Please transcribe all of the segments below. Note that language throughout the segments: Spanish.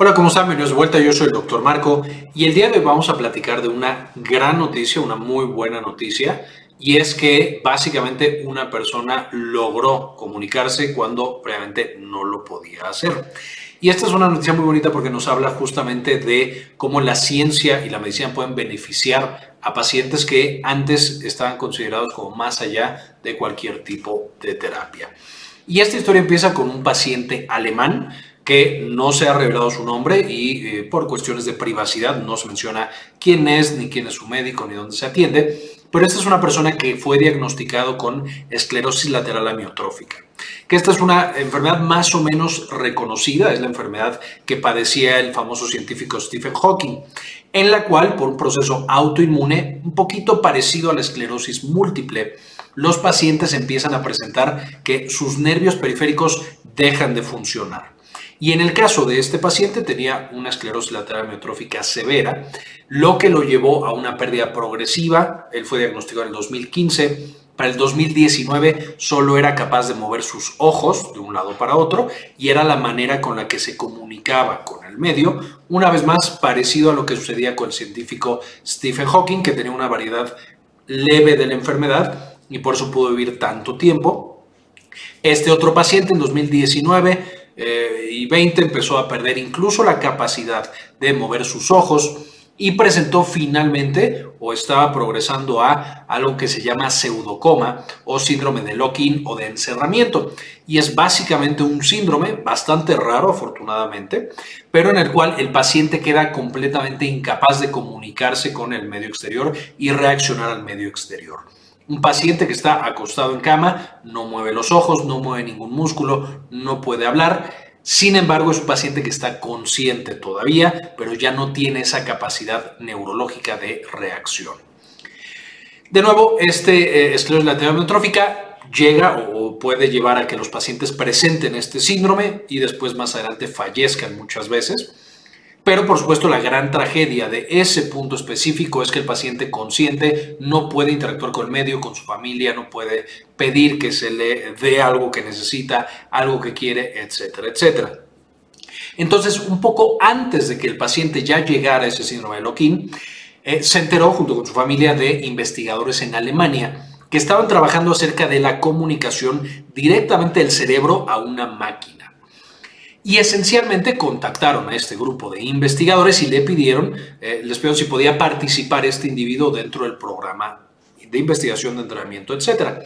Hola, ¿cómo están? Bienvenidos de vuelta. Yo soy el doctor Marco y el día de hoy vamos a platicar de una gran noticia, una muy buena noticia, y es que básicamente una persona logró comunicarse cuando previamente no lo podía hacer. Y esta es una noticia muy bonita porque nos habla justamente de cómo la ciencia y la medicina pueden beneficiar a pacientes que antes estaban considerados como más allá de cualquier tipo de terapia. Y esta historia empieza con un paciente alemán que no se ha revelado su nombre y eh, por cuestiones de privacidad no se menciona quién es, ni quién es su médico, ni dónde se atiende. Pero esta es una persona que fue diagnosticado con esclerosis lateral amiotrófica, que esta es una enfermedad más o menos reconocida, es la enfermedad que padecía el famoso científico Stephen Hawking, en la cual por un proceso autoinmune un poquito parecido a la esclerosis múltiple, los pacientes empiezan a presentar que sus nervios periféricos dejan de funcionar. Y en el caso de este paciente tenía una esclerosis lateral amiotrófica severa, lo que lo llevó a una pérdida progresiva. Él fue diagnosticado en el 2015. Para el 2019 solo era capaz de mover sus ojos de un lado para otro y era la manera con la que se comunicaba con el medio, una vez más parecido a lo que sucedía con el científico Stephen Hawking, que tenía una variedad leve de la enfermedad y por eso pudo vivir tanto tiempo. Este otro paciente en 2019 eh, y 20 empezó a perder incluso la capacidad de mover sus ojos y presentó finalmente o estaba progresando a algo que se llama pseudocoma o síndrome de lock-in o de encerramiento. Y es básicamente un síndrome bastante raro, afortunadamente, pero en el cual el paciente queda completamente incapaz de comunicarse con el medio exterior y reaccionar al medio exterior. Un paciente que está acostado en cama no mueve los ojos, no mueve ningún músculo, no puede hablar. Sin embargo, es un paciente que está consciente todavía, pero ya no tiene esa capacidad neurológica de reacción. De nuevo, este eh, esclerosis lateral amiotrófica llega o puede llevar a que los pacientes presenten este síndrome y después más adelante fallezcan muchas veces. Pero por supuesto la gran tragedia de ese punto específico es que el paciente consciente no puede interactuar con el medio, con su familia, no puede pedir que se le dé algo que necesita, algo que quiere, etcétera, etcétera. Entonces, un poco antes de que el paciente ya llegara a ese síndrome de Loquín, eh, se enteró junto con su familia de investigadores en Alemania que estaban trabajando acerca de la comunicación directamente del cerebro a una máquina. Y esencialmente contactaron a este grupo de investigadores y le pidieron, eh, les pidieron si podía participar este individuo dentro del programa de investigación, de entrenamiento, etc.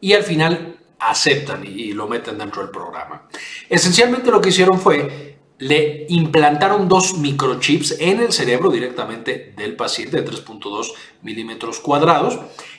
Y al final aceptan y, lo meten dentro del programa. Esencialmente lo que hicieron fue, le implantaron dos microchips en el cerebro directamente del paciente de 3.2 milímetros cuadrados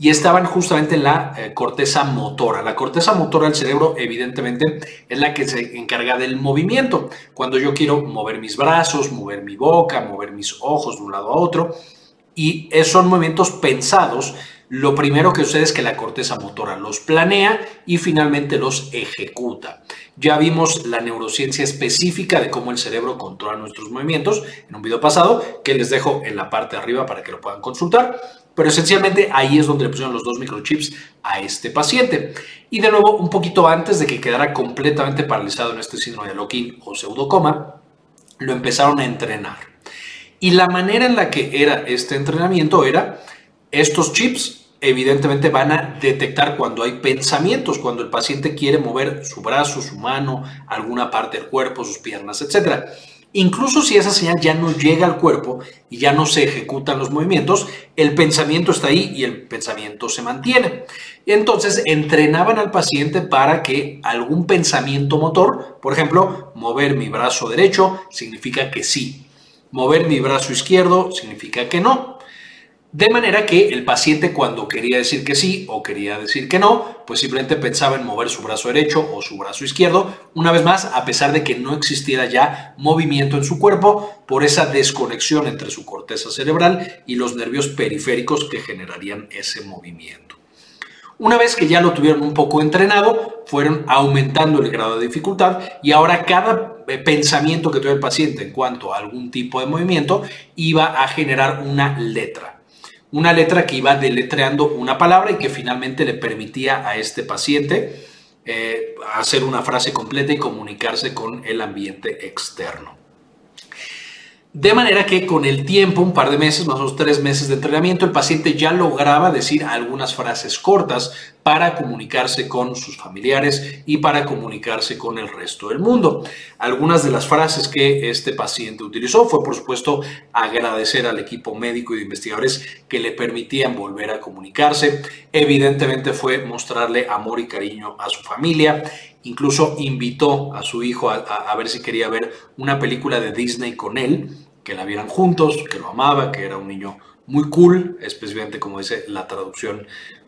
y estaban justamente en la eh, corteza motora. La corteza motora del cerebro evidentemente es la que se encarga del movimiento. Cuando yo quiero mover mis brazos, mover mi boca, mover mis ojos de un lado a otro, y son movimientos pensados, lo primero que sucede es que la corteza motora los planea y finalmente los ejecuta. Ya vimos la neurociencia específica de cómo el cerebro controla nuestros movimientos en un video pasado que les dejo en la parte de arriba para que lo puedan consultar. Pero esencialmente ahí es donde le pusieron los dos microchips a este paciente. Y de nuevo, un poquito antes de que quedara completamente paralizado en este síndrome de Loquín o pseudocoma, lo empezaron a entrenar. Y la manera en la que era este entrenamiento era, estos chips evidentemente van a detectar cuando hay pensamientos, cuando el paciente quiere mover su brazo, su mano, alguna parte del cuerpo, sus piernas, etc. Incluso si esa señal ya no llega al cuerpo y ya no se ejecutan los movimientos, el pensamiento está ahí y el pensamiento se mantiene. Entonces entrenaban al paciente para que algún pensamiento motor, por ejemplo, mover mi brazo derecho significa que sí, mover mi brazo izquierdo significa que no. De manera que el paciente cuando quería decir que sí o quería decir que no, pues simplemente pensaba en mover su brazo derecho o su brazo izquierdo, una vez más, a pesar de que no existiera ya movimiento en su cuerpo por esa desconexión entre su corteza cerebral y los nervios periféricos que generarían ese movimiento. Una vez que ya lo tuvieron un poco entrenado, fueron aumentando el grado de dificultad y ahora cada eh, pensamiento que tuviera el paciente en cuanto a algún tipo de movimiento iba a generar una letra una letra que iba deletreando una palabra y que finalmente le permitía a este paciente eh, hacer una frase completa y comunicarse con el ambiente externo. De manera que con el tiempo, un par de meses, más o menos tres meses de entrenamiento, el paciente ya lograba decir algunas frases cortas para comunicarse con sus familiares y para comunicarse con el resto del mundo. Algunas de las frases que este paciente utilizó fue, por supuesto, agradecer al equipo médico y de investigadores que le permitían volver a comunicarse. Evidentemente fue mostrarle amor y cariño a su familia incluso invitó a su hijo a, ver si quería ver una película de Disney con él que la vieran juntos, que lo amaba, que era un niño muy cool, especialmente como dice la traducción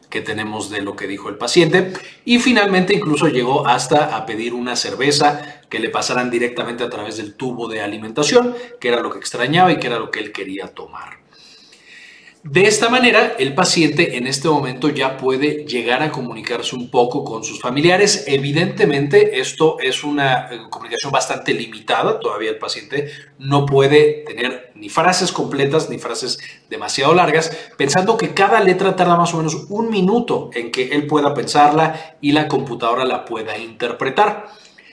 que tenemos de lo que dijo el paciente. Y finalmente incluso llegó hasta a pedir una cerveza que le pasaran directamente a través del tubo de alimentación, que era lo que extrañaba y que era lo que él quería tomar. De esta manera, el paciente en este momento ya puede llegar a comunicarse un poco con sus familiares. Evidentemente, esto es una eh, comunicación bastante limitada. Todavía el paciente no puede tener ni frases completas ni frases demasiado largas, pensando que cada letra tarda más o menos un minuto en que él pueda pensarla y la computadora la pueda interpretar.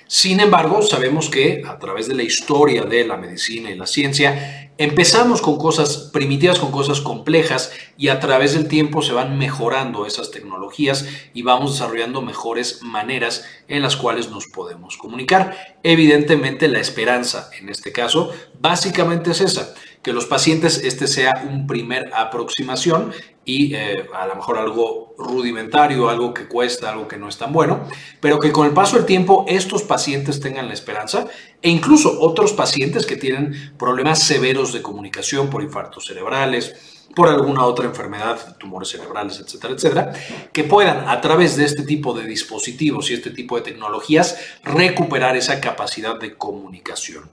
Sin embargo, sabemos que a través de la historia de la medicina y la ciencia, empezamos con cosas primitivas, con cosas complejas y a través del tiempo se van mejorando esas tecnologías y vamos desarrollando mejores maneras en las cuales nos podemos comunicar. Evidentemente la esperanza en este caso básicamente es esa, que los pacientes este sea un primer aproximación y eh, a lo mejor algo rudimentario, algo que cuesta, algo que no es tan bueno, pero que con el paso del tiempo estos pacientes tengan la esperanza e incluso otros pacientes que tienen problemas severos de comunicación por infartos cerebrales, por alguna otra enfermedad, tumores cerebrales, etcétera, etcétera, que puedan a través de este tipo de dispositivos y este tipo de tecnologías recuperar esa capacidad de comunicación.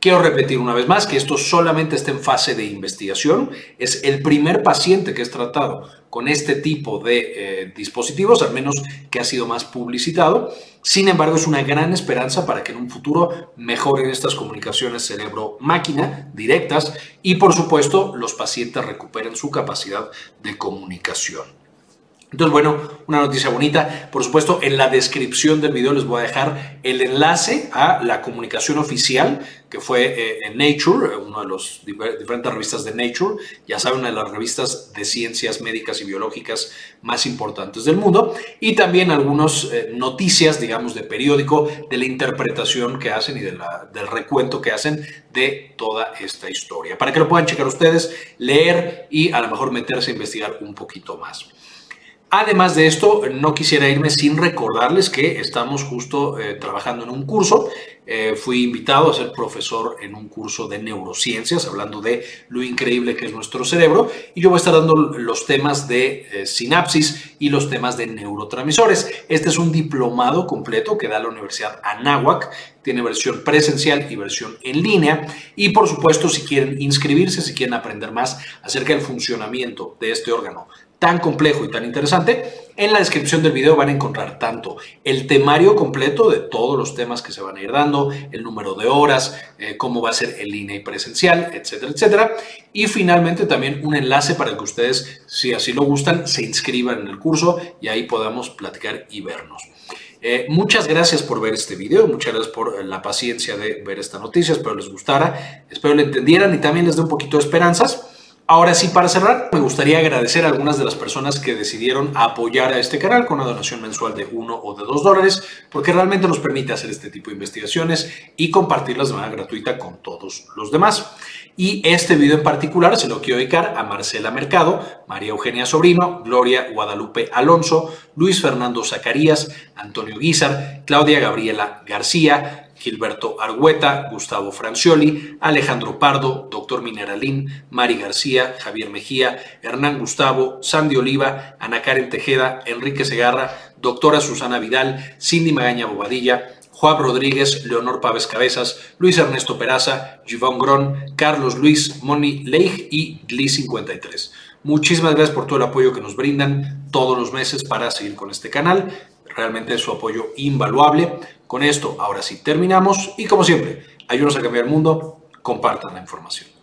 Quiero repetir una vez más que esto solamente está en fase de investigación. Es el primer paciente que es tratado con este tipo de eh, dispositivos, al menos que ha sido más publicitado. Sin embargo, es una gran esperanza para que en un futuro mejoren estas comunicaciones cerebro-máquina directas y, por supuesto, los pacientes recuperen su capacidad de comunicación. Entonces, bueno, una noticia bonita. Por supuesto, en la descripción del video les voy a dejar el enlace a la comunicación oficial que fue eh, en Nature, eh, una de las diferentes revistas de Nature, ya saben, una de las revistas de ciencias médicas y biológicas más importantes del mundo, y también algunas eh, noticias, digamos, de periódico, de la interpretación que hacen y de del recuento que hacen de toda esta historia, para que lo puedan checar ustedes, leer y a lo mejor meterse a investigar un poquito más. Además de esto, no quisiera irme sin recordarles que estamos justo eh, trabajando en un curso. Eh, fui invitado a ser profesor en un curso de neurociencias, hablando de lo increíble que es nuestro cerebro. Y yo voy a estar dando los temas de eh, sinapsis y los temas de neurotransmisores. Este es un diplomado completo que da la Universidad Anáhuac. Tiene versión presencial y versión en línea. Y por supuesto, si quieren inscribirse, si quieren aprender más acerca del funcionamiento de este órgano tan complejo y tan interesante, en la descripción del video van a encontrar tanto el temario completo de todos los temas que se van a ir dando, el número de horas, eh, cómo va a ser el línea y presencial, etcétera, etcétera. Y finalmente también un enlace para que ustedes, si así lo gustan, se inscriban en el curso y ahí podamos platicar y vernos. Eh, muchas gracias por ver este video, muchas gracias por la paciencia de ver esta noticia, espero les gustara, espero le entendieran y también les dé un poquito de esperanzas. Ahora sí, para cerrar, me gustaría agradecer a algunas de las personas que decidieron apoyar a este canal con una donación mensual de uno o de dos dólares, porque realmente nos permite hacer este tipo de investigaciones y compartirlas de manera gratuita con todos los demás. Y este video en particular se lo quiero dedicar a Marcela Mercado, María Eugenia Sobrino, Gloria Guadalupe Alonso, Luis Fernando Zacarías, Antonio Guizar, Claudia Gabriela García, Gilberto Argüeta, Gustavo Francioli, Alejandro Pardo, Doctor Mineralín, Mari García, Javier Mejía, Hernán Gustavo, Sandy Oliva, Ana Karen Tejeda, Enrique Segarra, Doctora Susana Vidal, Cindy Magaña Bobadilla, Juan Rodríguez, Leonor Pávez Cabezas, Luis Ernesto Peraza, Givón Gron, Carlos Luis, Moni Leigh y Gli53. Muchísimas gracias por todo el apoyo que nos brindan todos los meses para seguir con este canal. Realmente su apoyo invaluable. Con esto, ahora sí terminamos y como siempre, ayúdanos a cambiar el mundo, compartan la información.